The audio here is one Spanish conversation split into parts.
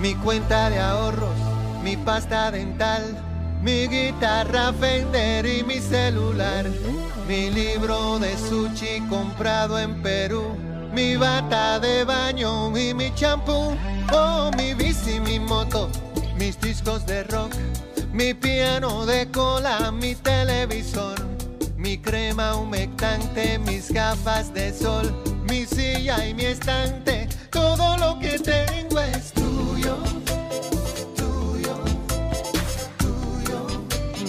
mi cuenta de ahorros, mi pasta dental, mi guitarra Fender y mi celular, mi libro de sushi comprado en Perú, mi bata de baño y mi champú, oh mi bici, mi moto, mis discos de rock, mi piano de cola, mi televisor, mi crema humectante, mis gafas de sol, mi silla y mi estante, todo lo que tengo es tuyo, tuyo, tuyo,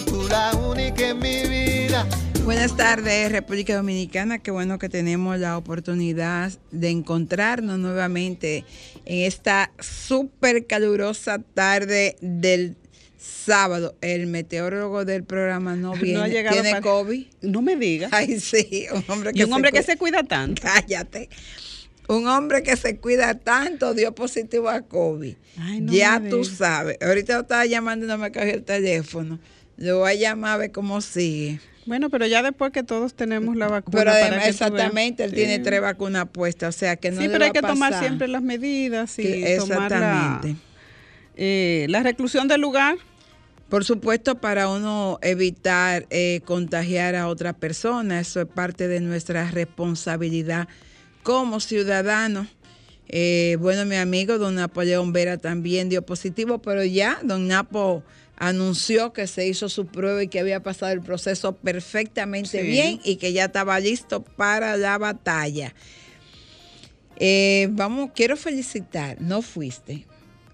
tú la única en mi vida. Buenas tardes, República Dominicana. Qué bueno que tenemos la oportunidad de encontrarnos nuevamente en esta súper calurosa tarde del sábado. El meteorólogo del programa no viene. ha llegado ¿Tiene para- COVID? No me digas. Ay, sí, un hombre que Y un hombre que se cuida tanto. Cállate. Un hombre que se cuida tanto dio positivo a COVID. Ay, no ya tú sabes. Ahorita lo estaba llamando y no me cogió el teléfono. Lo voy a llamar a ver cómo sigue. Bueno, pero ya después que todos tenemos la vacuna. Pero para además, que exactamente, él Sí. tiene tres vacunas puestas, o sea que no sí, le pero va hay que tomar siempre las medidas y Que- tomar la, exactamente. eh, la reclusión del lugar. Por supuesto, para uno evitar eh, contagiar a otra persona, eso es parte de nuestra responsabilidad como ciudadanos. Eh, bueno, mi amigo don Napoleón Vera también dio positivo, pero ya don Napo anunció que se hizo su prueba y que había pasado el proceso perfectamente Sí. bien y que ya estaba listo para la batalla. Eh, vamos, quiero felicitar, no fuiste.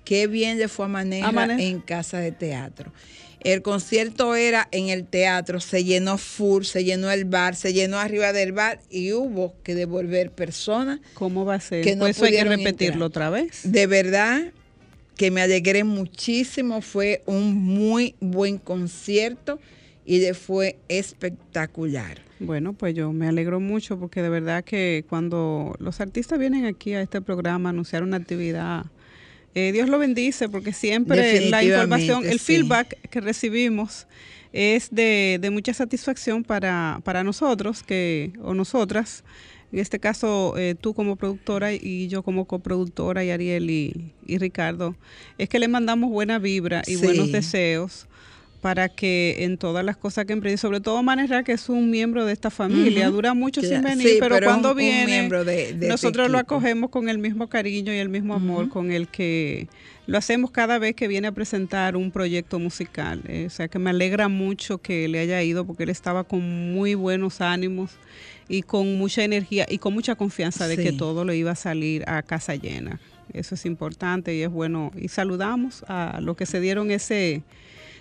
Qué bien le fue a Maneja A Maneja. en casa de teatro. El concierto era en el teatro, se llenó full, se llenó el bar, se llenó arriba del bar y hubo que devolver personas. ¿Cómo va a ser? Que no pues eso hay que repetirlo entrar. otra vez. De verdad que me alegré muchísimo, fue un muy buen concierto y le fue espectacular. Bueno, pues yo me alegro mucho porque de verdad que cuando los artistas vienen aquí a este programa a anunciar una actividad, eh, Dios lo bendice porque siempre la información, el sí. feedback que recibimos es de, de mucha satisfacción para, para nosotros que o nosotras. En este caso, eh, tú como productora y yo como coproductora y Ariel y, y Ricardo, es que le mandamos buena vibra y Sí. buenos deseos para que en todas las cosas que emprende, sobre todo Manera, que es un miembro de esta familia, dura mucho sin venir, sí, pero, cuando un- viene, miembro de- de este nosotros lo acogemos con el mismo cariño y el mismo amor con el que lo hacemos cada vez que viene a presentar un proyecto musical. Eh, o sea que me alegra mucho que le haya ido porque él estaba con muy buenos ánimos y con mucha energía y con mucha confianza de Sí. que todo le iba a salir a casa llena. Eso es importante y es bueno. Y saludamos a los que se dieron ese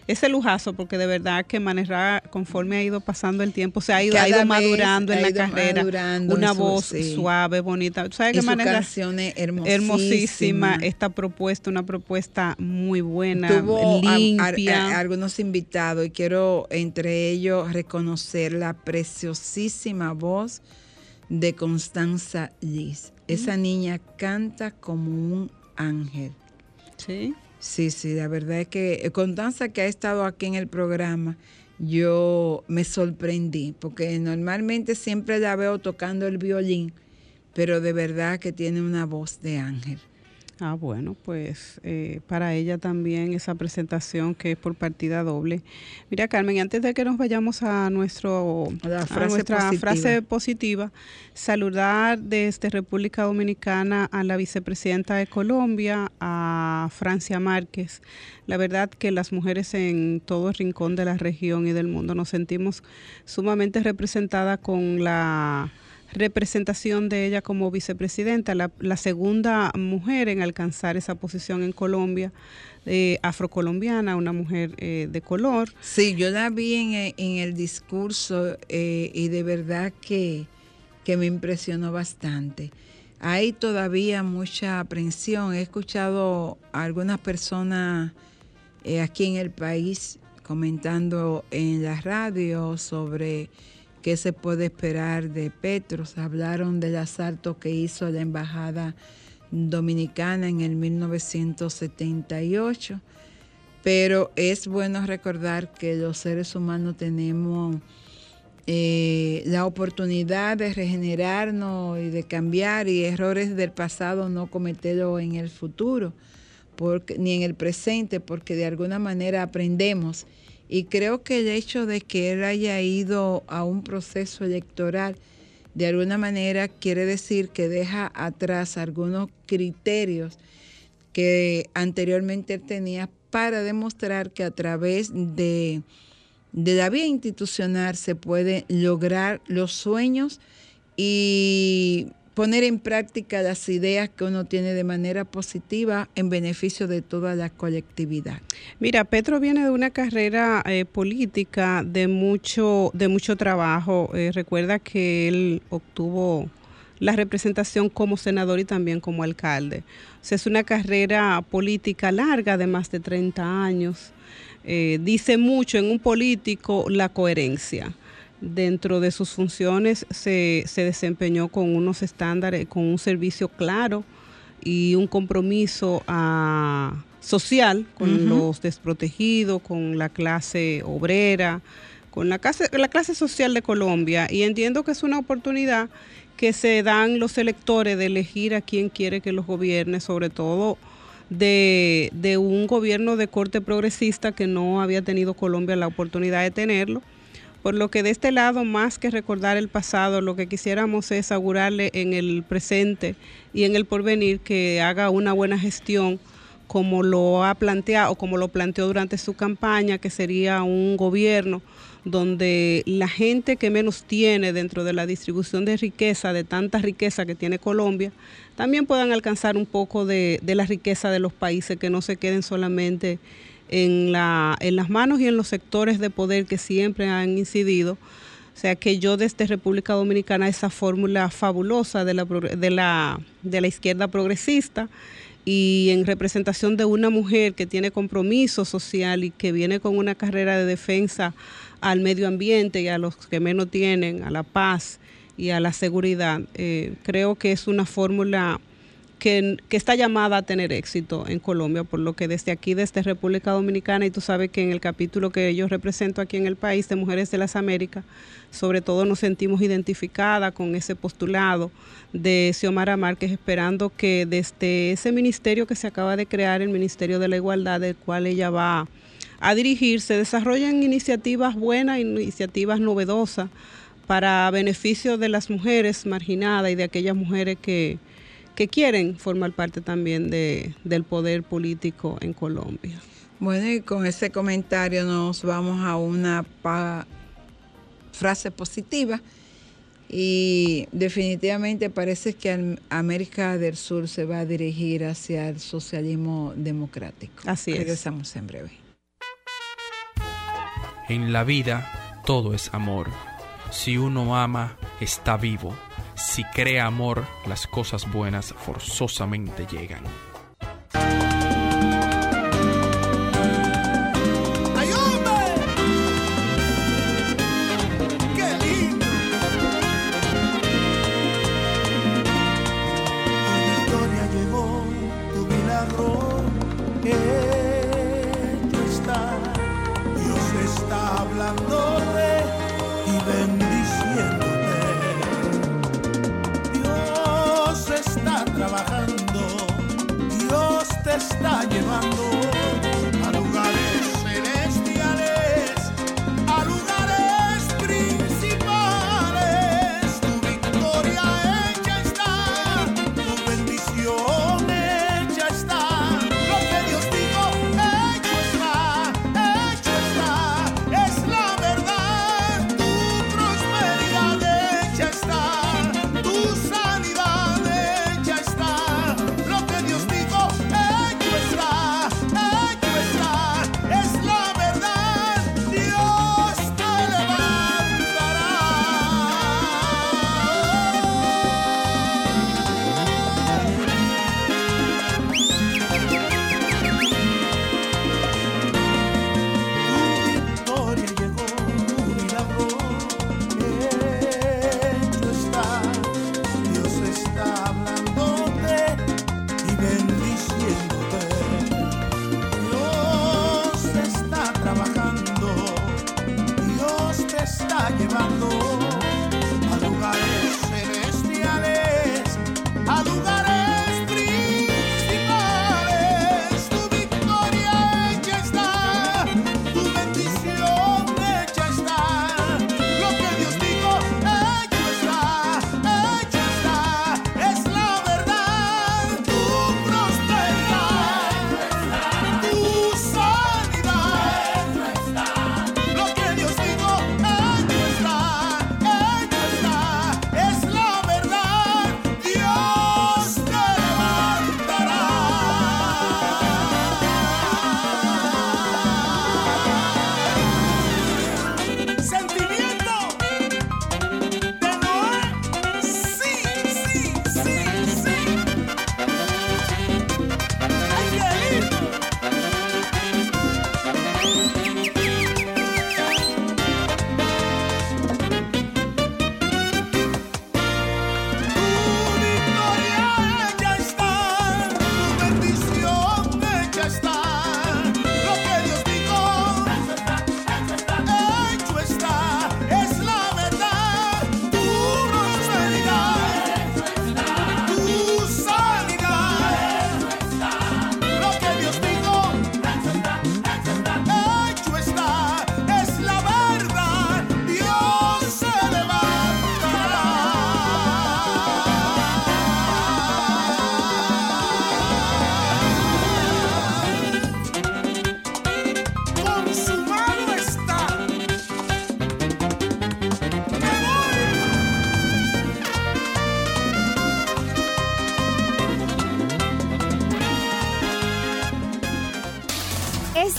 ese lujazo, porque de verdad que Manerra, conforme ha ido pasando el tiempo, se ha ido, ha madurando en la carrera. Una su- voz sí. suave, bonita. ¿Sabes Manerra? canciones hermosísimas. Hermosísima. Esta propuesta, una propuesta muy buena, Tuvo a- a- limpia. a- algunos invitados y quiero entre ellos reconocer la preciosísima voz de Constanza Liz. Esa niña canta como un ángel. sí. Sí, sí, la verdad es que Constanza que ha estado aquí en el programa, yo me sorprendí, porque normalmente siempre la veo tocando el violín, pero de verdad que tiene una voz de ángel. Ah, bueno, pues eh, para ella también esa presentación que es por partida doble. Mira, Carmen, antes de que nos vayamos a nuestro La a frase nuestra positiva. frase positiva, saludar desde República Dominicana a la vicepresidenta de Colombia, a Francia Márquez. La verdad que las mujeres en todo el rincón de la región y del mundo nos sentimos sumamente representadas con la representación de ella como vicepresidenta, la, segunda mujer en alcanzar esa posición en Colombia, eh, afrocolombiana, una mujer eh, de color. Sí, yo la vi en, e- en el discurso eh, y de verdad que, que me impresionó bastante. Hay todavía mucha aprensión. He escuchado a algunas personas eh, aquí en el país comentando en la radio sobre qué se puede esperar de Petros. Hablaron del asalto que hizo la embajada dominicana en el 1978 pero es bueno recordar que los seres humanos tenemos eh, la oportunidad de regenerarnos y de cambiar y errores del pasado no cometerlos en el futuro, ni en el presente, porque de alguna manera aprendemos. Y creo que el hecho de que él haya ido a un proceso electoral, de alguna manera quiere decir que deja atrás algunos criterios que anteriormente él tenía para demostrar que a través de, de la vía institucional se puede lograr los sueños y poner en práctica las ideas que uno tiene de manera positiva en beneficio de toda la colectividad. Mira, Petro viene de una carrera eh, política de mucho, de mucho trabajo. Eh, recuerda que él obtuvo la representación como senador y también como alcalde. O sea, es una carrera política larga de más de 30 años. Eh, dice mucho en un político la coherencia dentro de sus funciones se, desempeñó con unos estándares, con un servicio claro y un compromiso ah, social con los desprotegidos, con la clase obrera, con la clase, la clase social de Colombia. Y entiendo que es una oportunidad que se dan los electores de elegir a quien quiere que los gobierne, sobre todo de, de un gobierno de corte progresista que no había tenido Colombia la oportunidad de tenerlo por lo que de este lado, más que recordar el pasado, lo que quisiéramos es augurarle en el presente y en el porvenir que haga una buena gestión como lo ha planteado o como lo planteó durante su campaña, que sería un gobierno donde la gente que menos tiene dentro de la distribución de riqueza, de tanta riqueza que tiene Colombia, también puedan alcanzar un poco de, de la riqueza de los países, que no se queden solamente en, la, en las manos y en los sectores de poder que siempre han incidido. O sea que yo desde República Dominicana esa fórmula fabulosa de la, de, la, de la izquierda progresista y en representación de una mujer que tiene compromiso social y que viene con una carrera de defensa al medio ambiente y a los que menos tienen, a la paz y a la seguridad, eh, creo que es una fórmula que, está llamada a tener éxito en Colombia, por lo que desde aquí, desde República Dominicana, y tú sabes que en el capítulo que yo represento aquí en el país de Mujeres de las Américas, sobre todo nos sentimos identificadas con ese postulado de Xiomara Márquez, esperando que desde ese ministerio que se acaba de crear, el Ministerio de la Igualdad, del cual ella va a dirigir, se desarrollen iniciativas buenas, iniciativas novedosas para beneficio de las mujeres marginadas y de aquellas mujeres que, que quieren formar parte también de, del poder político en Colombia. Bueno, y con ese comentario nos vamos a una frase positiva y definitivamente parece que América del Sur se va a dirigir hacia el socialismo democrático. Así es. Regresamos en breve. En la vida todo es amor. Si uno ama, está vivo si crea amor, las cosas buenas forzosamente llegan. está llevando.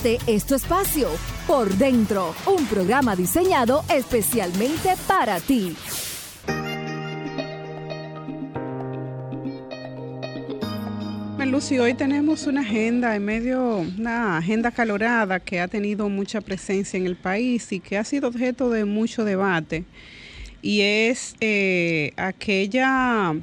Este espacio, Por Dentro, un programa diseñado especialmente para ti. Lucy, hoy tenemos una agenda en medio, una agenda calorada que ha tenido mucha presencia en el país y que ha sido objeto de mucho debate. Y es eh, aquella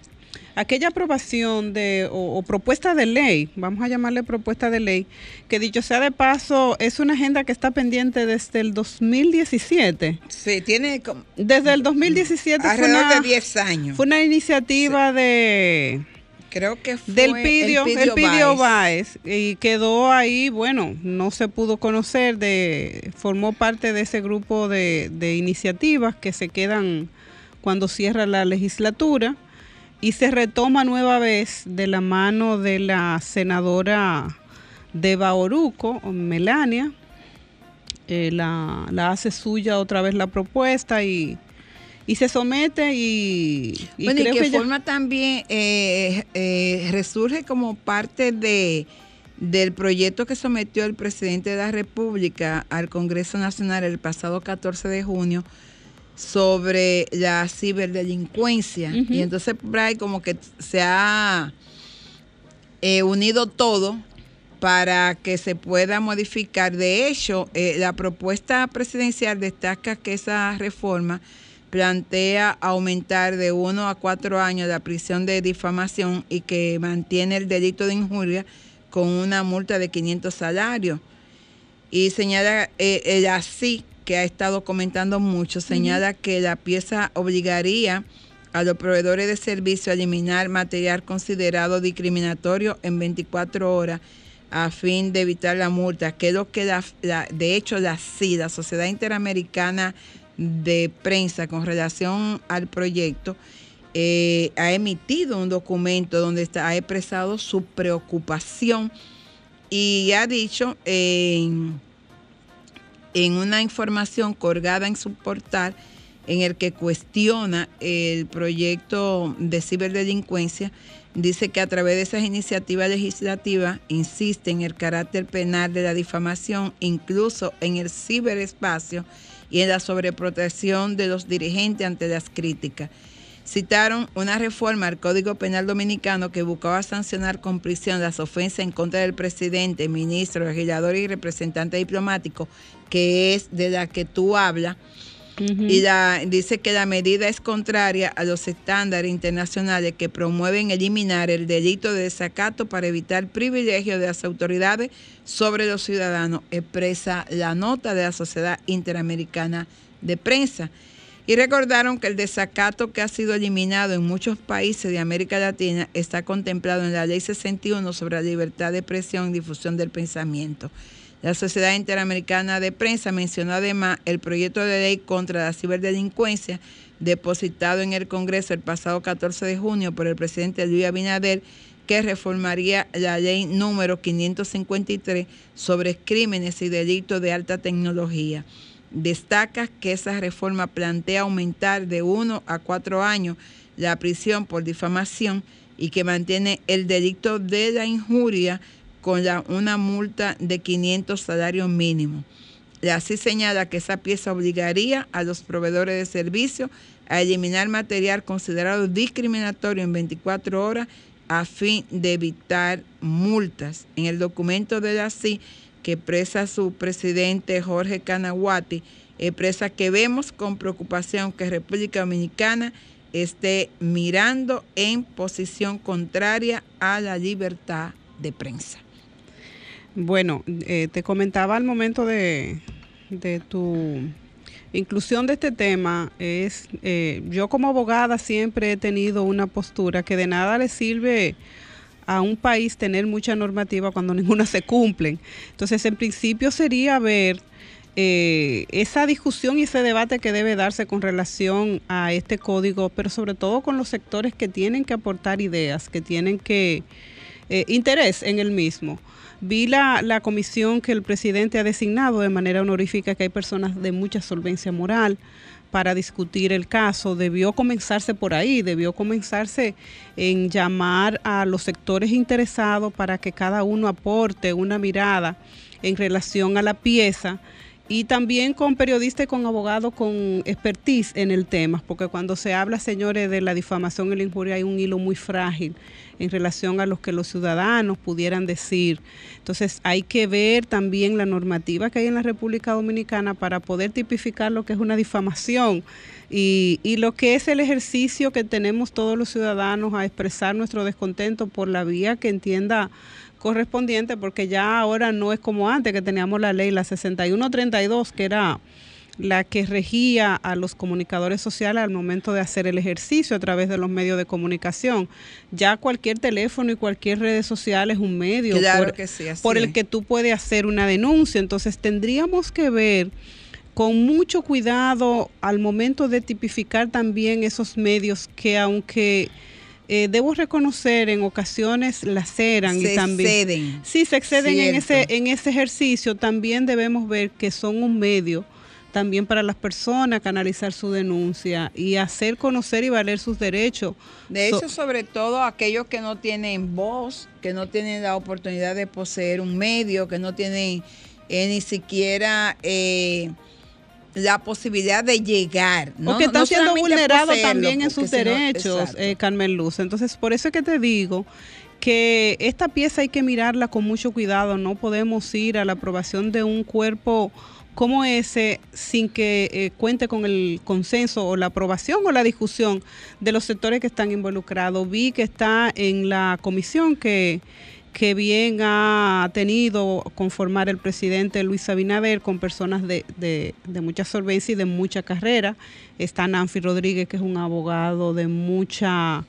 aquella aprobación de o, propuesta de ley, vamos a llamarle propuesta de ley, que dicho sea de paso, es una agenda que está pendiente desde el 2017. Sí, tiene desde el 2017 alrededor de 10 años. Fue una iniciativa de creo que fue del Pidio, el Pidio, Baez. y quedó ahí, bueno, no se pudo conocer de formó parte de ese grupo de, de iniciativas que se quedan cuando cierra la legislatura y se retoma nueva vez de la mano de la senadora de Baoruco, Melania, eh, la, hace suya otra vez la propuesta y, se somete y, bueno, y que, forma también eh, eh, resurge como parte de del proyecto que sometió el presidente de la República al Congreso Nacional el pasado 14 de junio sobre la ciberdelincuencia. Y entonces por ahí como que se ha eh, unido todo para que se pueda modificar. De hecho, eh, la propuesta presidencial destaca que esa reforma plantea aumentar de uno a cuatro años la prisión de difamación y que mantiene el delito de injuria con una multa de 500 salarios. Y señala eh, el así que ha estado comentando mucho, señala que la pieza obligaría a los proveedores de servicio a eliminar material considerado discriminatorio en 24 horas a fin de evitar la multa, que es lo que la, de hecho la CIDA, la Sociedad Interamericana de Prensa, con relación al proyecto, eh, ha emitido un documento donde está, ha expresado su preocupación y ha dicho en en una información colgada en su portal en el que cuestiona el proyecto de ciberdelincuencia, dice que a través de esas iniciativas legislativas insiste en el carácter penal de la difamación, incluso en el ciberespacio y en la sobreprotección de los dirigentes ante las críticas citaron una reforma al Código Penal Dominicano que buscaba sancionar con prisión las ofensas en contra del presidente, ministro, legislador y representante diplomático, que es de la que tú hablas. Y dice que la medida es contraria a los estándares internacionales que promueven eliminar el delito de desacato para evitar privilegio de las autoridades sobre los ciudadanos, expresa la nota de la Sociedad Interamericana de Prensa. Y recordaron que el desacato que ha sido eliminado en muchos países de América Latina está contemplado en la Ley 61 sobre la libertad de expresión y difusión del pensamiento. La Sociedad Interamericana de Prensa mencionó además el proyecto de ley contra la ciberdelincuencia depositado en el Congreso el pasado 14 de junio por el presidente Luis Abinader que reformaría la ley número 553 sobre crímenes y delitos de alta tecnología. Destaca que esa reforma plantea aumentar de uno a cuatro años la prisión por difamación y que mantiene el delito de la injuria con una multa de 500 salarios mínimos. Así señala que esa pieza obligaría a los proveedores de servicios a eliminar material considerado discriminatorio en 24 horas a fin de evitar multas. En el documento de la CI que expresa su presidente Jorge Canaguati, expresa que vemos con preocupación que República Dominicana esté mirando en posición contraria a la libertad de prensa. Bueno, eh, te comentaba al momento de, tu inclusión de este tema, es eh, yo como abogada siempre he tenido una postura que de nada le sirve a un país tener mucha normativa cuando ninguna se cumple. Entonces, en principio sería ver eh, esa discusión y ese debate que debe darse con relación a este código, pero sobre todo con los sectores que tienen que aportar ideas, que tienen que eh, interés en el mismo. Vi la, la comisión que el presidente ha designado de manera honorífica, que hay personas de mucha solvencia moral para discutir el caso. Debió comenzarse por ahí, debió comenzarse en llamar a los sectores interesados para que cada uno aporte una mirada en relación a la pieza y también con periodistas y con abogados con expertise en el tema, porque cuando se habla, señores, de la difamación y la injuria hay un hilo muy frágil en relación a lo que los ciudadanos pudieran decir. Entonces hay que ver también la normativa que hay en la República Dominicana para poder tipificar lo que es una difamación y, y lo que es el ejercicio que tenemos todos los ciudadanos a expresar nuestro descontento por la vía que entienda correspondiente, porque ya ahora no es como antes que teníamos la ley, la 6132, que era la que regía a los comunicadores sociales al momento de hacer el ejercicio a través de los medios de comunicación. Ya cualquier teléfono y cualquier red social es un medio por, por el que tú puedes hacer una denuncia. Entonces tendríamos que ver con mucho cuidado al momento de tipificar también esos medios que aunque eh, debo reconocer en ocasiones laceran se y también exceden. sí se exceden en ese en ese ejercicio también debemos ver que son un medio también para las personas canalizar su denuncia y hacer conocer y valer sus derechos. De So- hecho, sobre todo aquellos que no tienen voz, que no tienen la oportunidad de poseer un medio, que no tienen eh, ni siquiera eh, la posibilidad de llegar. ¿no? Porque están No siendo vulnerados también en sus derechos, eh, Carmen Luz. Entonces, por eso es que te digo que esta pieza hay que mirarla con mucho cuidado. No podemos ir a la aprobación de un cuerpo como ese sin que eh, cuente con el consenso o la aprobación o la discusión de los sectores que están involucrados. Vi que está en la comisión que que bien ha tenido conformar el presidente Luis Abinader con personas de, de, de mucha solvencia y de mucha carrera. Está Nancy Rodríguez, que es un abogado de mucha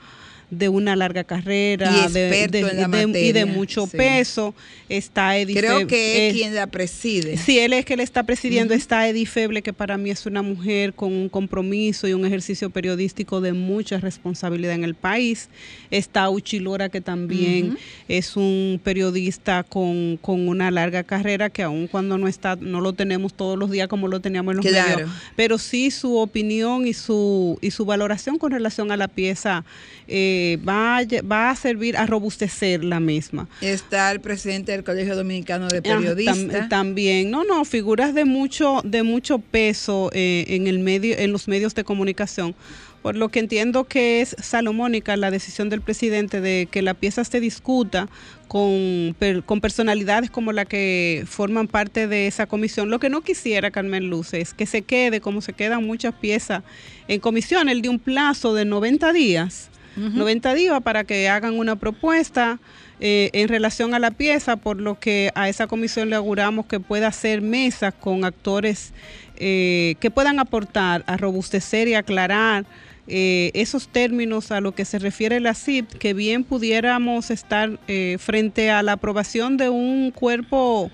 de una larga carrera Y de- experto de- en la de- y de materia, mucho sí. peso. Está Eddie Creo que es quien la preside. Sí, él es que le está presidiendo. Está Edith Feble, que para mí es una mujer con un compromiso y un ejercicio periodístico de mucha responsabilidad en el país. Está Uchi Lora, que también es un periodista con, con una larga carrera, que aun cuando no está, no lo tenemos todos los días como lo teníamos en los Claro. medios, pero sí su opinión y su, y su valoración con relación a la pieza eh, va, a, lle- va a servir a robustecer la misma. Está el presidente del Colegio Dominicano de tam- Periodistas. también, no, no, figuras de mucho, de mucho peso eh, en el medio, en los medios de comunicación. Por lo que entiendo que es salomónica la decisión del presidente de que la pieza se discuta con, per- con personalidades como la que forman parte de esa comisión. Lo que no quisiera, Carmen Luz, es que se quede como se quedan muchas piezas en comisión, el de un plazo de 90 días. 90 días para que hagan una propuesta eh, en relación a la pieza, por lo que a esa comisión le auguramos que pueda hacer mesas con actores eh, que puedan aportar a robustecer y aclarar eh, esos términos a lo que se refiere la CIP, que bien pudiéramos estar frente a la aprobación de un cuerpo,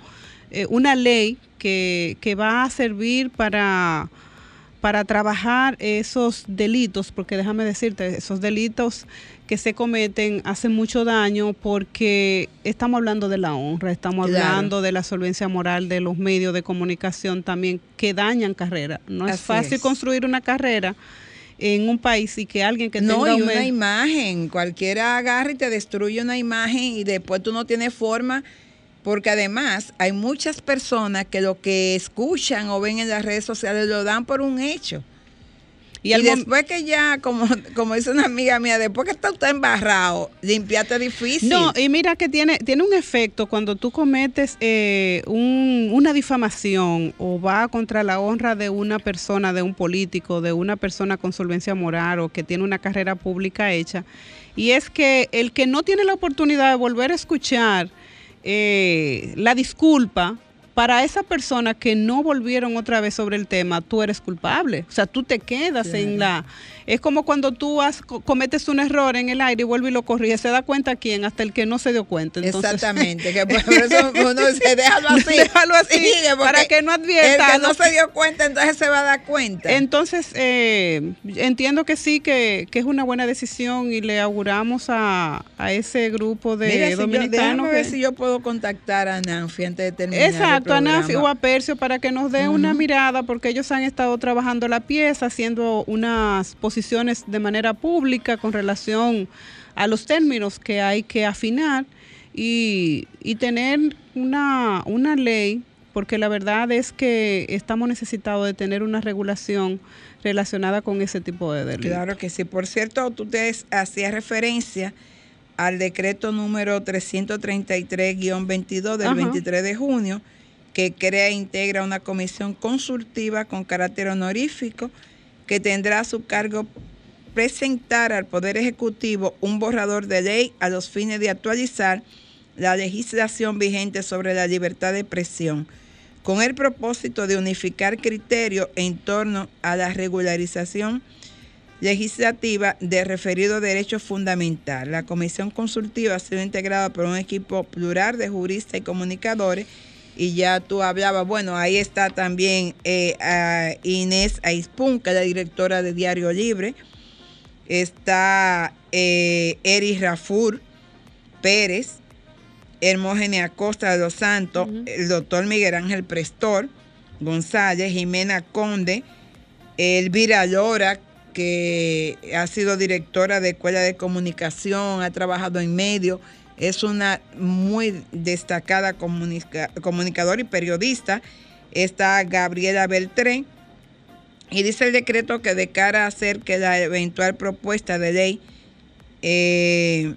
una ley que, que va a servir para para trabajar esos delitos, porque déjame decirte, esos delitos que se cometen hacen mucho daño porque estamos hablando de la honra, estamos Claro. hablando de la solvencia moral de los medios de comunicación también que dañan carrera. No es fácil es. construir una carrera en un país y que alguien que no, tenga y una imagen. Cualquiera agarra y te destruye una imagen y después tú no tienes forma. Porque además hay muchas personas que lo que escuchan o ven en las redes sociales lo dan por un hecho. y Y, después que ya, como, como dice una amiga mía, después que está usted embarrado, limpiarte difícil. No, y mira que tiene, tiene un efecto cuando tú cometes eh, un- una difamación o va contra la honra de una persona, de un político, de una persona con solvencia moral o que tiene una carrera pública hecha. Y es que el que no tiene la oportunidad de volver a escuchar eh, la disculpa, para esa persona que no volvieron otra vez sobre el tema, tú eres culpable. O sea, tú te quedas en la... Es como cuando tú has, co- cometes un error en el aire y vuelve y lo corriges. ¿Se da cuenta quién? Hasta el que no se dio cuenta. Entonces, Exactamente, que por eso uno dice, déjalo así. Déjalo así, Sigue, para que no advierta, El que no se dio cuenta, entonces se va a dar cuenta. Entonces, eh, entiendo que sí, que, que es una buena decisión y le auguramos a, a ese grupo de Mira, si yo, dominicanos. déjame ver que- si yo puedo contactar a Nanfi antes de terminar Exacto, a Nafi o a Percio para que nos dé una mirada, porque ellos han estado trabajando la pieza, haciendo unas posiciones de manera pública con relación a los términos que hay que afinar y, y tener una, una ley, porque la verdad es que estamos necesitados de tener una regulación relacionada con ese tipo de delitos. Claro que sí. Por cierto, tú te hacías referencia al decreto número 333-22 del 23 de junio, que crea e integra una comisión consultiva con carácter honorífico que tendrá a su cargo presentar al Poder Ejecutivo un borrador de ley a los fines de actualizar la legislación vigente sobre la libertad de expresión, con el propósito de unificar criterios en torno a la regularización legislativa de referido derecho fundamental. La comisión consultiva ha sido integrada por un equipo plural de juristas y comunicadores y ya tú hablabas, bueno, ahí está también eh, Inés Aispun, que es la directora de Diario Libre, está eh, Eris Rafur Pérez, Hermógenes Acosta de los Santos, el doctor Miguel Ángel Prestor González, Jimena Conde, Elvira Lora, que ha sido directora de Escuela de Comunicación, ha trabajado en medio, es una muy destacada comunicadora y periodista. Está Gabriela Beltrán. Y dice el decreto que de cara a hacer que la eventual propuesta de ley eh,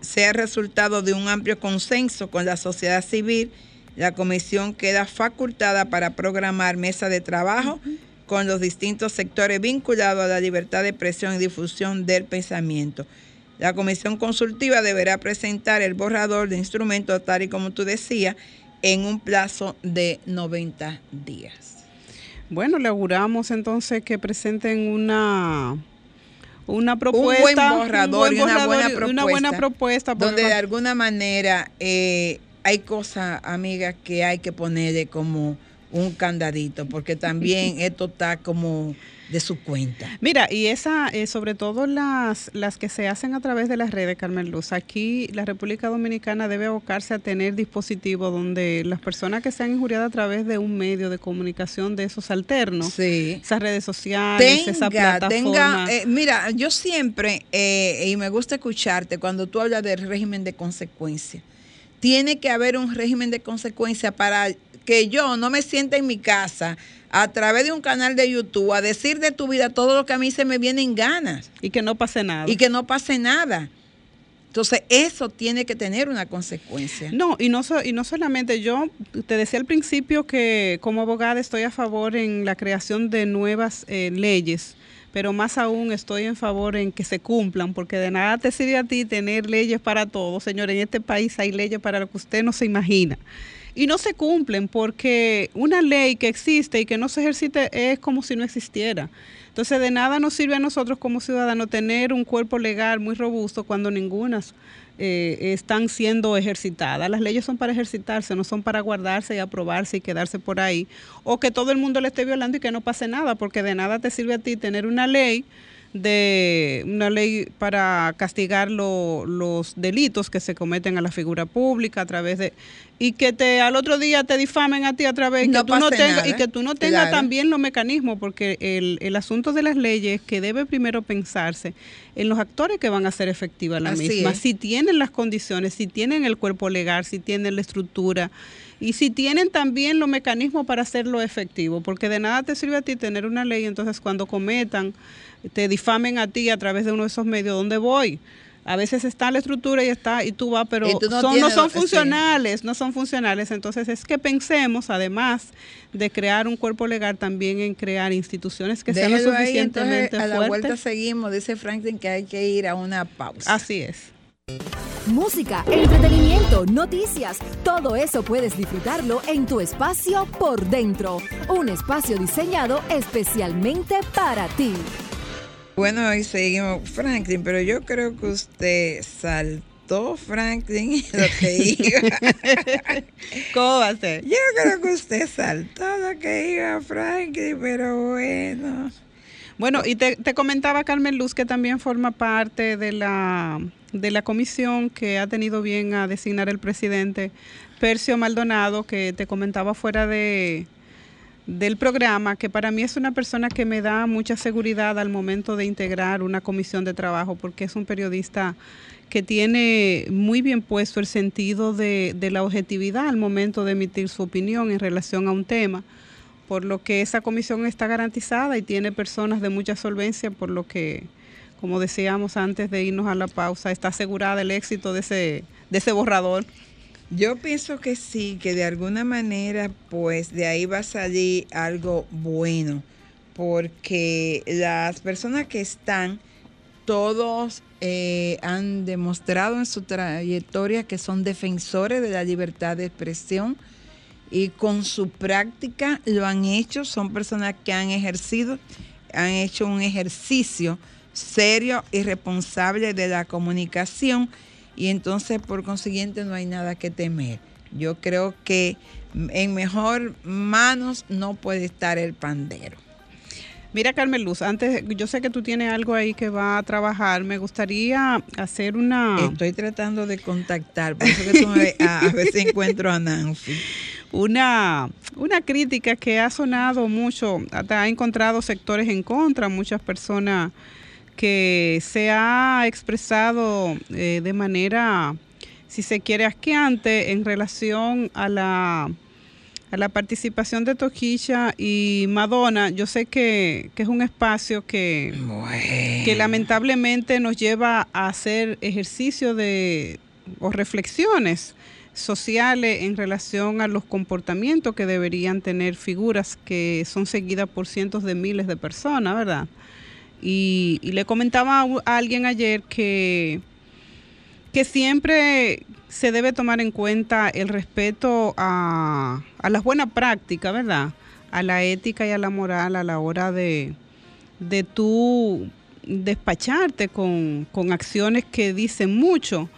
sea resultado de un amplio consenso con la sociedad civil, la comisión queda facultada para programar mesa de trabajo con los distintos sectores vinculados a la libertad de expresión y difusión del pensamiento. La comisión consultiva deberá presentar el borrador de instrumentos, tal y como tú decías, en un plazo de 90 días. Bueno, le auguramos entonces que presenten una una propuesta, un buen borrador, y una, buena propuesta, una buena propuesta donde de alguna manera eh, hay cosas, amigas, que hay que ponerle como un candadito, porque también esto está como de su cuenta. Mira, y esa, eh, sobre todo las, las que se hacen a través de las redes, Carmen Luz, aquí la República Dominicana debe abocarse a tener dispositivos donde las personas que sean injuriadas a través de un medio de comunicación de esos alternos, esas redes sociales, esa plataforma. Eh, mira, yo siempre, eh, y me gusta escucharte cuando tú hablas del régimen de consecuencia, tiene que haber un régimen de consecuencia para que yo no me sienta en mi casa a través de un canal de YouTube a decir de tu vida todo lo que a mí se me viene en ganas. Y que no pase nada. Y que no pase nada. Entonces, eso tiene que tener una consecuencia. No, y no, y no solamente yo, te decía al principio que como abogada estoy a favor en la creación de nuevas eh, leyes, pero más aún estoy en favor en que se cumplan, porque de nada te sirve a ti tener leyes para todos. Señor, en este país hay leyes para lo que usted no se imagina y no se cumplen porque una ley que existe y que no se ejercite es como si no existiera. Entonces de nada nos sirve a nosotros como ciudadanos tener un cuerpo legal muy robusto cuando ninguna eh, están siendo ejercitadas. Las leyes son para ejercitarse, no son para guardarse y aprobarse y quedarse por ahí. O que todo el mundo le esté violando y que no pase nada, porque de nada te sirve a ti tener una ley de una ley para castigar los delitos que se cometen a la figura pública a través de y que te al otro día te difamen a ti a través que tú no tengas y que tú no tengas también los mecanismos porque el, el, asunto de las leyes que debe primero pensarse en los actores que van a hacer efectiva la misma. si tienen las condiciones si tienen el cuerpo legal si tienen la estructura y si tienen también los mecanismos para hacerlo efectivo porque de nada te sirve a ti tener una ley entonces cuando cometan te difamen a ti a través de uno de esos medios donde voy a veces está la estructura y está y tú vas, pero no, son, no son funcionales, no son funcionales. Entonces es que pensemos, además de crear un cuerpo legal, también en crear instituciones que sean lo suficientemente A la vuelta seguimos, dice Franklin que hay que ir a una pausa. Así es. Música, entretenimiento, noticias, todo eso puedes disfrutarlo en tu espacio por dentro. Un espacio diseñado especialmente para ti. Bueno, hoy seguimos, Franklin, pero yo creo que usted saltó, Franklin, lo que iba. ¿Cómo va a ser? Yo creo que usted saltó lo que iba, Franklin, pero bueno. Bueno, y te, te comentaba Carmen Luz que también forma parte de la de la comisión que ha tenido bien a designar el presidente Percio Maldonado, que te comentaba fuera de, del programa, que para mí es una persona que me da mucha seguridad al momento de integrar una comisión de trabajo, porque es un periodista que tiene muy bien puesto el sentido de, de la objetividad al momento de emitir su opinión en relación a un tema, por lo que esa comisión está garantizada y tiene personas de mucha solvencia, por lo que, como decíamos antes de irnos a la pausa, está asegurada el éxito de ese, de ese borrador. Yo pienso que sí, que de alguna manera, pues de ahí va a salir algo bueno, porque las personas que están, todos eh, han demostrado en su trayectoria que son defensores de la libertad de expresión y con su práctica lo han hecho, son personas que han ejercido, han hecho un ejercicio serio y responsable de la comunicación y entonces por consiguiente no hay nada que temer. Yo creo que en mejor manos no puede estar el pandero. Mira, Carmen Luz, antes, yo sé que tú tienes algo ahí que va a trabajar. Me gustaría hacer una. Estoy tratando de contactar, por eso que tú me a, si encuentro a Nancy. Una, una crítica que ha sonado mucho, hasta ha encontrado sectores en contra, muchas personas que se ha expresado eh, de manera, si se quiere, asqueante en relación a la, a la participación de Toquilla y Madonna. Yo sé que, que es un espacio que, que lamentablemente nos lleva a hacer ejercicio de o reflexiones sociales en relación a los comportamientos que deberían tener figuras que son seguidas por cientos de miles de personas, ¿verdad? Y, le comentaba a alguien ayer que, que siempre se debe tomar en cuenta el respeto a, a las buenas prácticas, ¿verdad? A la ética y a la moral a la hora de, de tú despacharte con, con acciones que dicen mucho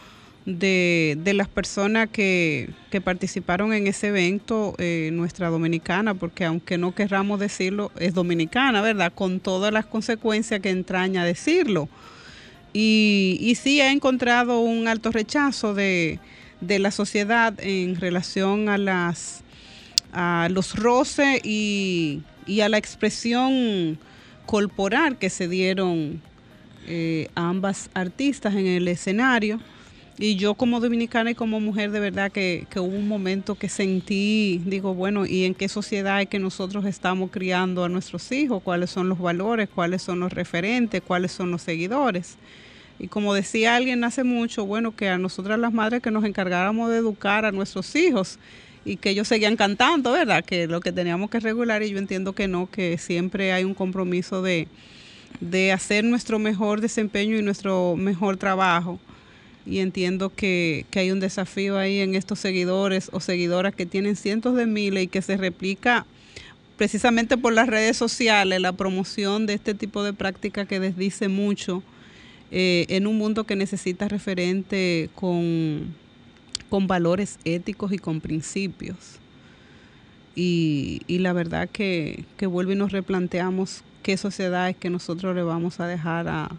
de, las personas que, que, participaron en ese evento, eh, nuestra dominicana, porque aunque no querramos decirlo, es dominicana, ¿verdad? Con todas las consecuencias que entraña decirlo. Y, y sí ha encontrado un alto rechazo de, de la sociedad en relación a las a los roces y, y a la expresión corporal que se dieron eh, ambas artistas en el escenario. Y yo como dominicana y como mujer, de verdad que, que, hubo un momento que sentí, digo, bueno, ¿y en qué sociedad es que nosotros estamos criando a nuestros hijos? ¿Cuáles son los valores? ¿Cuáles son los referentes? ¿Cuáles son los seguidores? Y como decía alguien hace mucho, bueno, que a nosotras las madres que nos encargáramos de educar a nuestros hijos y que ellos seguían cantando, ¿verdad? Que lo que teníamos que regular y yo entiendo que no, que siempre hay un compromiso de, de hacer nuestro mejor desempeño y nuestro mejor trabajo y entiendo que, que, hay un desafío ahí en estos seguidores o seguidoras que tienen cientos de miles y que se replica precisamente por las redes sociales la promoción de este tipo de práctica que desdice mucho eh, en un mundo que necesita referente con, con valores éticos y con principios. Y, y la verdad que, que vuelve y nos replanteamos qué sociedad es que nosotros le vamos a dejar a,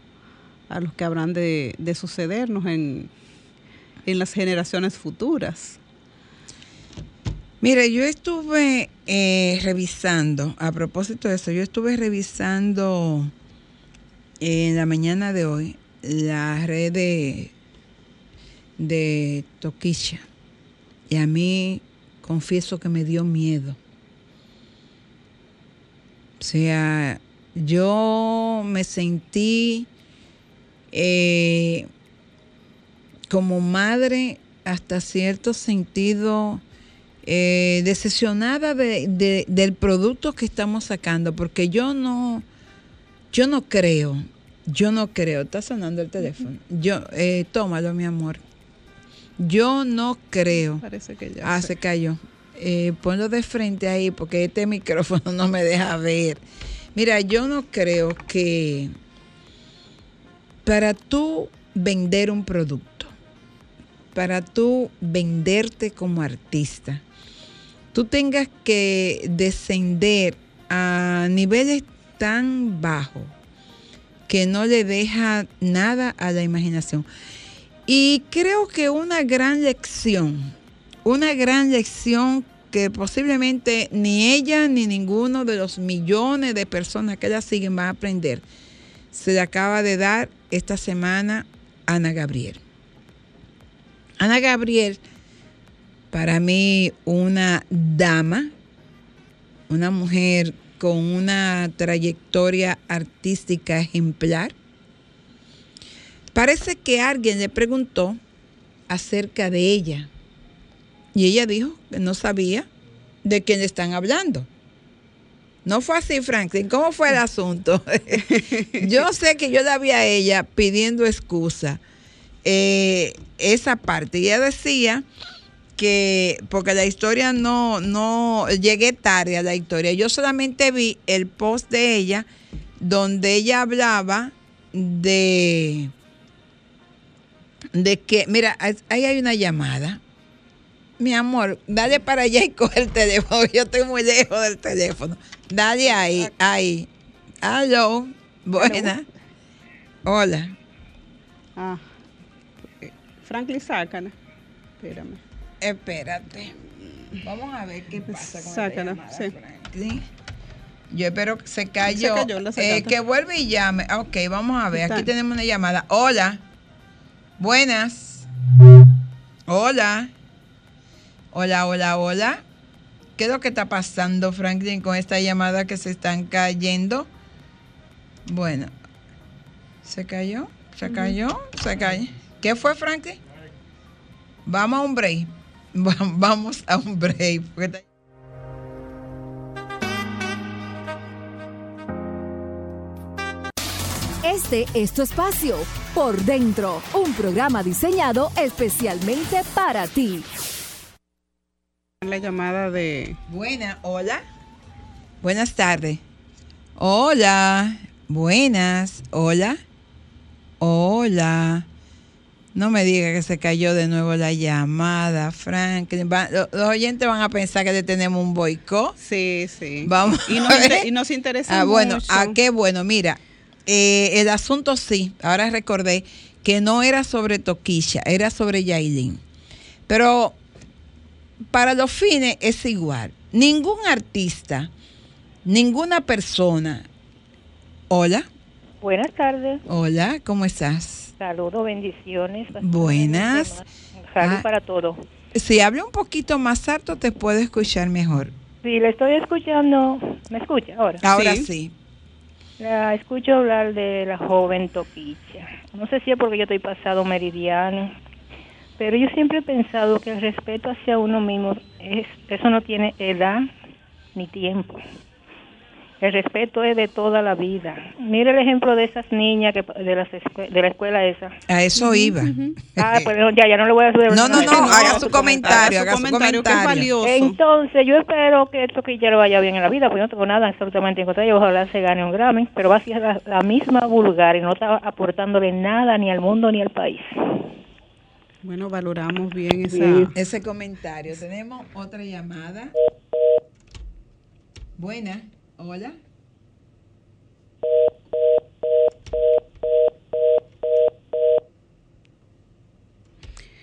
a los que habrán de, de sucedernos en, en, las generaciones futuras. Mire, yo estuve eh, revisando, a propósito de eso, yo estuve revisando en la mañana de hoy la red de, de Toquilla y a mí confieso que me dio miedo. O sea, yo me sentí eh, como madre hasta cierto sentido eh, decepcionada de, de, del producto que estamos sacando, porque yo no, yo no creo, yo no creo, está sonando el teléfono, yo, eh, tómalo mi amor, yo no creo, Parece que ya ah, se cayó, eh, ponlo de frente ahí porque este micrófono no me deja ver, mira, yo no creo que para tú vender un producto, para tú venderte como artista, tú tengas que descender a niveles tan bajos que no le deja nada a la imaginación. Y creo que una gran lección, una gran lección que posiblemente ni ella ni ninguno de los millones de personas que ella siguen van a aprender, se le acaba de dar esta semana a Ana Gabriel. Ana Gabriel, para mí, una dama, una mujer con una trayectoria artística ejemplar. Parece que alguien le preguntó acerca de ella y ella dijo que no sabía de quién están hablando. No fue así, Franklin. ¿Cómo fue el asunto? yo sé que yo la vi a ella pidiendo excusa. Eh, esa parte. Y ella decía que, porque la historia no, no, llegué tarde a la historia. Yo solamente vi el post de ella donde ella hablaba de, de que, mira, ahí hay una llamada mi amor, dale para allá y coge el teléfono. Yo estoy muy lejos del teléfono. Dale ahí, ahí. Aló, buena. Hola. Ah, Franklin, sácala. Espérame. Espérate. Vamos a ver qué pasa con sácala, sí. Franklin. Yo espero que se cayó. Se cayó eh, que vuelva y llame. Ok, vamos a ver. Aquí tenemos una llamada. Hola. Buenas. Hola. Hola, hola, hola. ¿Qué es lo que está pasando, Franklin, con esta llamada que se están cayendo? Bueno, ¿se cayó? ¿Se cayó? ¿Se cayó? ¿Qué fue, Franklin? Vamos a un break. Vamos a un break. Este es tu espacio, Por Dentro, un programa diseñado especialmente para ti. La llamada de... Buena, hola. Buenas tardes. Hola. Buenas. Hola. Hola. No me diga que se cayó de nuevo la llamada, Frank. los, oyentes van a pensar que le tenemos un boicot. Sí, sí. Vamos y, nos, interesa ah, Bueno, ah, qué bueno. Mira, eh, el asunto sí, ahora recordé que no era sobre Toquilla, era sobre Yailin. Pero para los fines es igual. Ningún artista, ninguna persona. Hola. Buenas tardes. Hola, ¿cómo estás? Saludos, bendiciones. Buenas. Salud ah, para todos. Si habla un poquito más alto, te puedo escuchar mejor. Sí, le estoy escuchando. ¿Me escucha ahora? Ahora sí. La escucho hablar de la joven Toquicha. No sé si es porque yo estoy pasado meridiano pero yo siempre he pensado que el respeto hacia uno mismo, es, eso no tiene edad ni tiempo. El respeto es de toda la vida. Mire el ejemplo de esas niñas que de, las de la escuela esa. A eso iba. Ah, pues ya, ya no le voy a subir. No, no, no, haga su comentario, haga su comentario, que es valioso. Entonces, yo espero que esto que ya le vaya bien en la vida, porque no tengo nada absolutamente en contra de ojalá se gane un Grammy, pero va a ser la, la misma vulgar y no está aportándole nada ni al mundo ni al país. Bueno, valoramos bien ese comentario. Tenemos otra llamada. Buena, hola.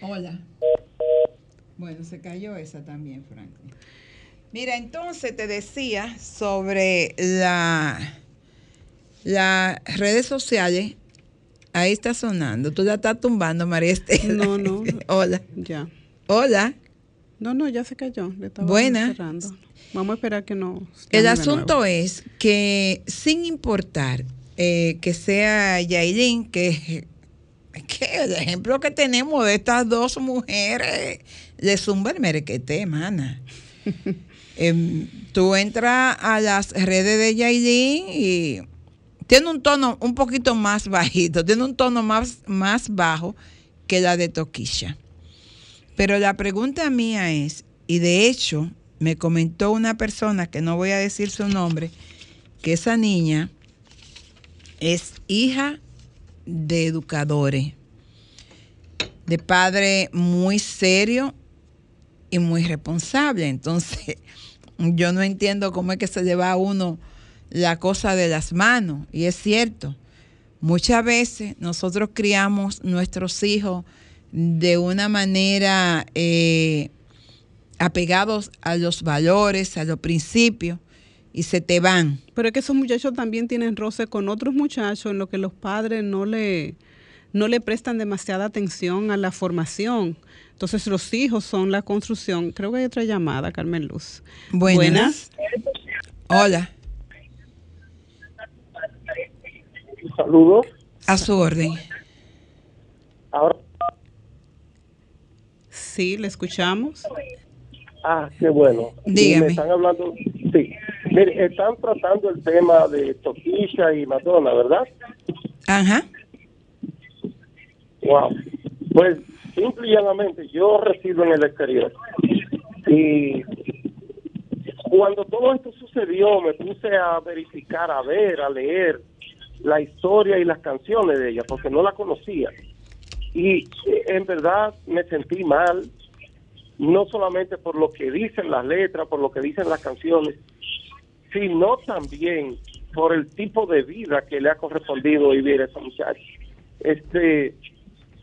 Hola. Bueno, se cayó esa también, Franklin. Mira, entonces te decía sobre la, las redes sociales Ahí está sonando. Tú ya estás tumbando, María Estela. No, no. Hola. Ya. Hola. No, no, ya se cayó. Buena. Vamos a esperar que no. El asunto es que sin importar eh, que sea Yailin, que, que el ejemplo que tenemos de estas dos mujeres le zumba el merquete, mana. Em, tú entras a las redes de Yailin y tiene un tono un poquito más bajito, tiene un tono más, más bajo que la de Toquilla. Pero la pregunta mía es, y de hecho me comentó una persona que no voy a decir su nombre, que esa niña es hija de educadores, de padre muy serio y muy responsable. Entonces, yo no entiendo cómo es que se lleva a uno la cosa de las manos. Y es cierto, muchas veces nosotros criamos nuestros hijos de una manera eh, apegados a los valores, a los principios, y se te van. Pero es que esos muchachos también tienen roce con otros muchachos en lo que los padres no le, no le prestan demasiada atención a la formación. Entonces los hijos son la construcción. Creo que hay otra llamada, Carmen Luz. Buenas. Hola. Saludos. A su orden. Ahora. Sí, le escuchamos. Ah, qué bueno. Dígame. Me están hablando, sí. Mire, están tratando el tema de Toquilla y Madonna, ¿verdad? Ajá. Wow. Pues, simple y llanamente, yo resido en el exterior. Y cuando todo esto sucedió, me puse a verificar, a ver, a leer la historia y las canciones de ella, porque no la conocía. Y eh, en verdad me sentí mal, no solamente por lo que dicen las letras, por lo que dicen las canciones, sino también por el tipo de vida que le ha correspondido vivir a esa muchacha. Este,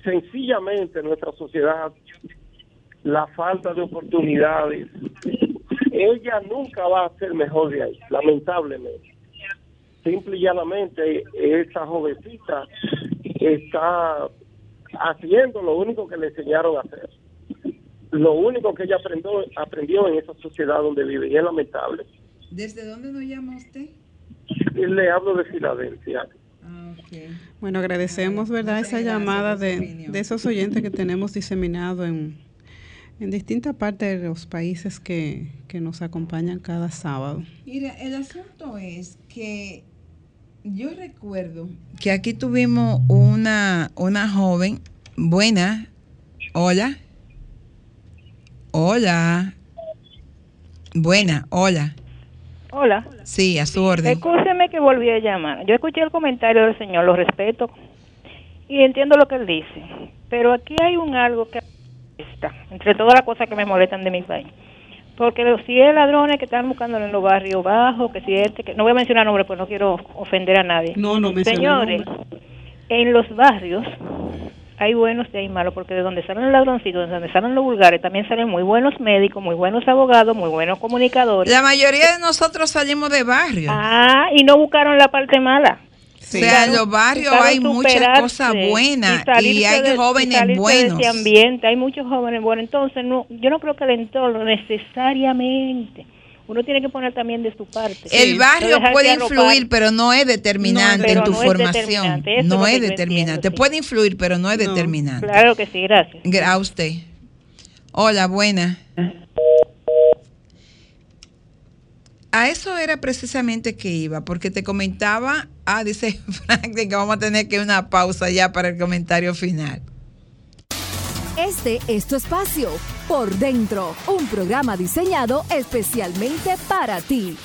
sencillamente nuestra sociedad, la falta de oportunidades, ella nunca va a ser mejor de ahí, lamentablemente. Simple y llanamente, esa jovencita está haciendo lo único que le enseñaron a hacer. Lo único que ella aprendió, aprendió en esa sociedad donde vive, y es lamentable. ¿Desde dónde nos llama usted? Y le hablo de Filadelfia. Ah, Bueno, agradecemos, ¿verdad?, esa llamada de, de esos oyentes que tenemos diseminado en, en distintas partes de los países que, que nos acompañan cada sábado. Mira, el asunto es que yo recuerdo que aquí tuvimos una, una joven buena. Hola. Hola. Buena, hola. Hola. Sí, a su orden. Escúcheme que volví a llamar. Yo escuché el comentario del señor, lo respeto y entiendo lo que él dice. Pero aquí hay un algo que está, entre todas las cosas que me molestan de mi país. Porque si es ladrones que están buscándolo en los barrios bajos, que si este, que no voy a mencionar nombres, pues no quiero ofender a nadie. No, no Señores, en los barrios hay buenos y hay malos, porque de donde salen los ladroncitos, de donde salen los vulgares, también salen muy buenos médicos, muy buenos abogados, muy buenos comunicadores. La mayoría de nosotros salimos de barrio. Ah, y no buscaron la parte mala. O sea, en los barrios hay muchas cosas buenas y, salirse hay de- y jóvenes de buenos. ese ambiente, hay muchos jóvenes buenos. Entonces, no, yo no creo que el entorno necesariamente. Uno tiene que poner también de su parte. El No barrio dejarse puede arropar. influir, pero no es determinante No, en tu no es formación. es No es determinante. entiendo, sí. Puede influir, pero no es determinante. Claro que sí, gracias. Gra- A usted. Hola, buena. A eso era precisamente que iba, porque te comentaba, ah, dice Franklin que vamos a tener que ir a una pausa ya para el comentario final. Este es tu espacio, Por Dentro, un programa diseñado especialmente para ti.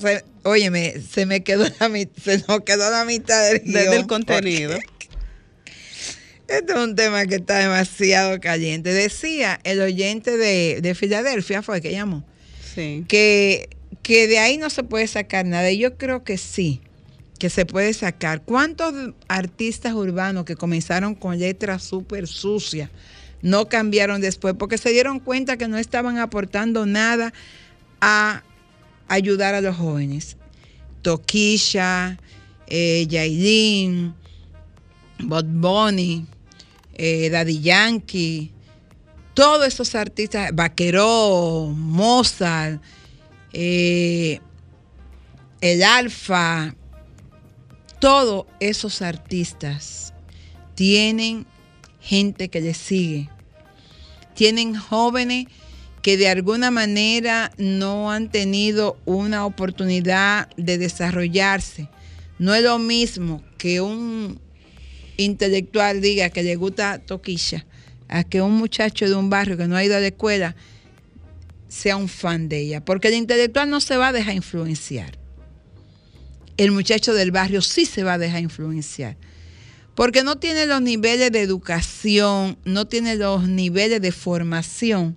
Se- óyeme, se me quedó la se nos quedó la mitad del, Desde guion, el contenido. Este es un tema que está demasiado caliente. Decía el oyente de, de Filadelfia, fue que llamó, Sí. que, que de ahí no se puede sacar nada. Y yo creo que sí, que se puede sacar. ¿Cuántos artistas urbanos que comenzaron con letras súper sucias no cambiaron después? Porque se dieron cuenta que no estaban aportando nada a ayudar a los jóvenes. Toquisha, eh, Yailin, Bot Bunny, eh, Daddy Yankee, todos esos artistas, Vaqueró, Mozart, eh, el Alfa, todos esos artistas tienen gente que les sigue, tienen jóvenes que de alguna manera no han tenido una oportunidad de desarrollarse. No es lo mismo que un intelectual diga que le gusta Toquilla a que un muchacho de un barrio que no ha ido a la escuela sea un fan de ella. Porque el intelectual no se va a dejar influenciar. El muchacho del barrio sí se va a dejar influenciar. Porque no tiene los niveles de educación, no tiene los niveles de formación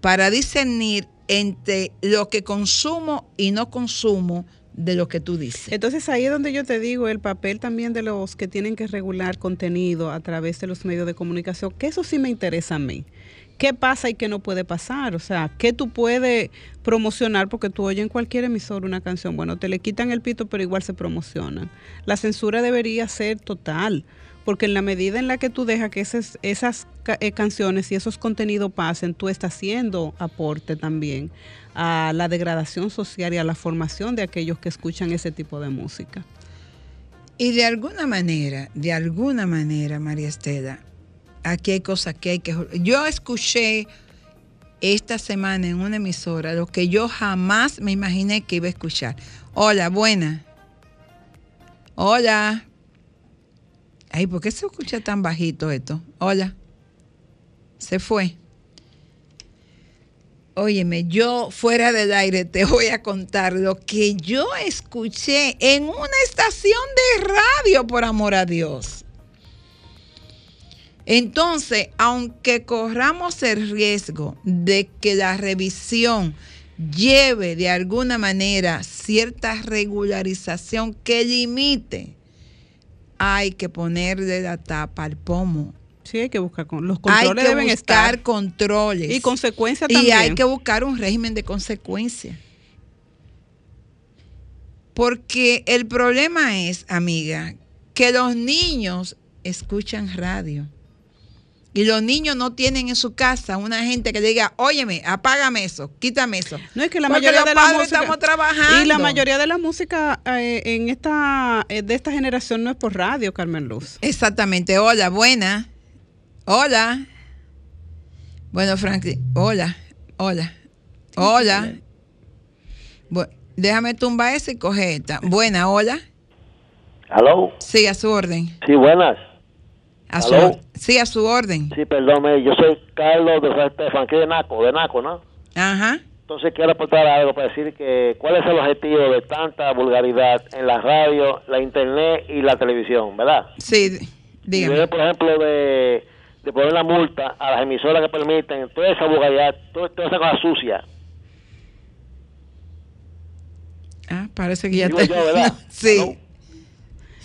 para discernir entre lo que consumo y no consumo de lo que tú dices. Entonces ahí es donde yo te digo el papel también de los que tienen que regular contenido a través de los medios de comunicación, que eso sí me interesa a mí. ¿Qué pasa y qué no puede pasar? O sea, ¿qué tú puedes promocionar? Porque tú oyes en cualquier emisor una canción, bueno, te le quitan el pito, pero igual se promocionan. La censura debería ser total, porque en la medida en la que tú dejas que esas, esas eh, canciones y esos contenidos pasen, tú estás haciendo aporte también a la degradación social y a la formación de aquellos que escuchan ese tipo de música. Y de alguna manera, de alguna manera, María Estela, aquí hay cosas que hay que... Yo escuché esta semana en una emisora lo que yo jamás me imaginé que iba a escuchar. Hola, buena. Hola. Ay, ¿por qué se escucha tan bajito esto? Hola. Se fue. Óyeme, yo fuera del aire te voy a contar lo que yo escuché en una estación de radio, por amor a Dios. Entonces, aunque corramos el riesgo de que la revisión lleve de alguna manera cierta regularización que limite, hay que ponerle la tapa al pomo Sí, hay que buscar con los controles hay que buscar controles y consecuencias también. Y hay que buscar un régimen de consecuencias. Porque el problema es, amiga, que los niños escuchan radio. Y los niños no tienen en su casa una gente que diga, óyeme, apágame eso, quítame eso. No es que la mayoría de la música estamos trabajando. Y la mayoría de la música eh, en esta eh, de esta generación no es por radio, Carmen Luz. Exactamente. Hola, buena. Hola. Bueno, Franklin, hola, hola, hola. déjame tumbar ese y coge esta. Buena, hola. ¿Aló? Sí, a su orden. Sí, buenas. A su, sí, a su orden. Sí, perdón, yo soy Carlos de Franklin de Naco, de Naco, ¿no? Ajá. Entonces quiero aportar algo para decir que cuál es el objetivo de tanta vulgaridad en la radio, la internet y la televisión, ¿verdad? Sí, dígame. por ejemplo, de de poner la multa a las emisoras que permiten toda esa vulgaridad, toda, esa cosa sucia. Ah, parece que ya te... sí.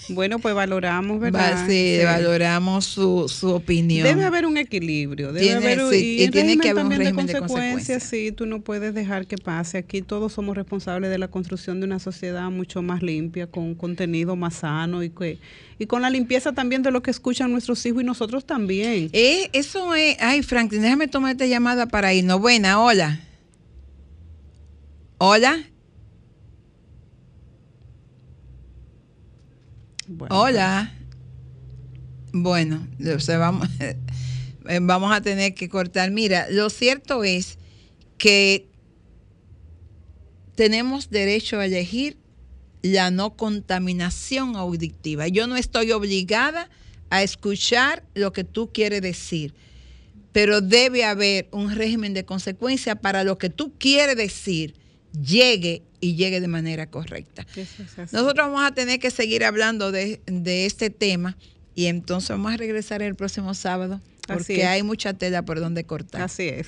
Bueno, pues valoramos, ¿verdad? sí, valoramos su, su, opinión. Debe haber un equilibrio. Debe haber, y, tiene que haber un régimen de consecuencias. Sí, tú no puedes dejar que pase. Aquí todos somos responsables de la construcción de una sociedad mucho más limpia, con contenido más sano y que y con la limpieza también de lo que escuchan nuestros hijos y nosotros también. Eh, eso es, ay Franklin, déjame tomar esta llamada para irnos. Buena, hola. Hola. Hola. Bueno, vamos, vamos a tener que cortar. Mira, lo cierto es que tenemos derecho a elegir la no contaminación auditiva. Yo no estoy obligada a escuchar lo que tú quieres decir, pero debe haber un régimen de consecuencia para lo que tú quieres decir llegue y llegue de manera correcta. Nosotros vamos a tener que seguir hablando de, este tema y entonces vamos a regresar el próximo sábado porque hay mucha tela por donde cortar. Así es.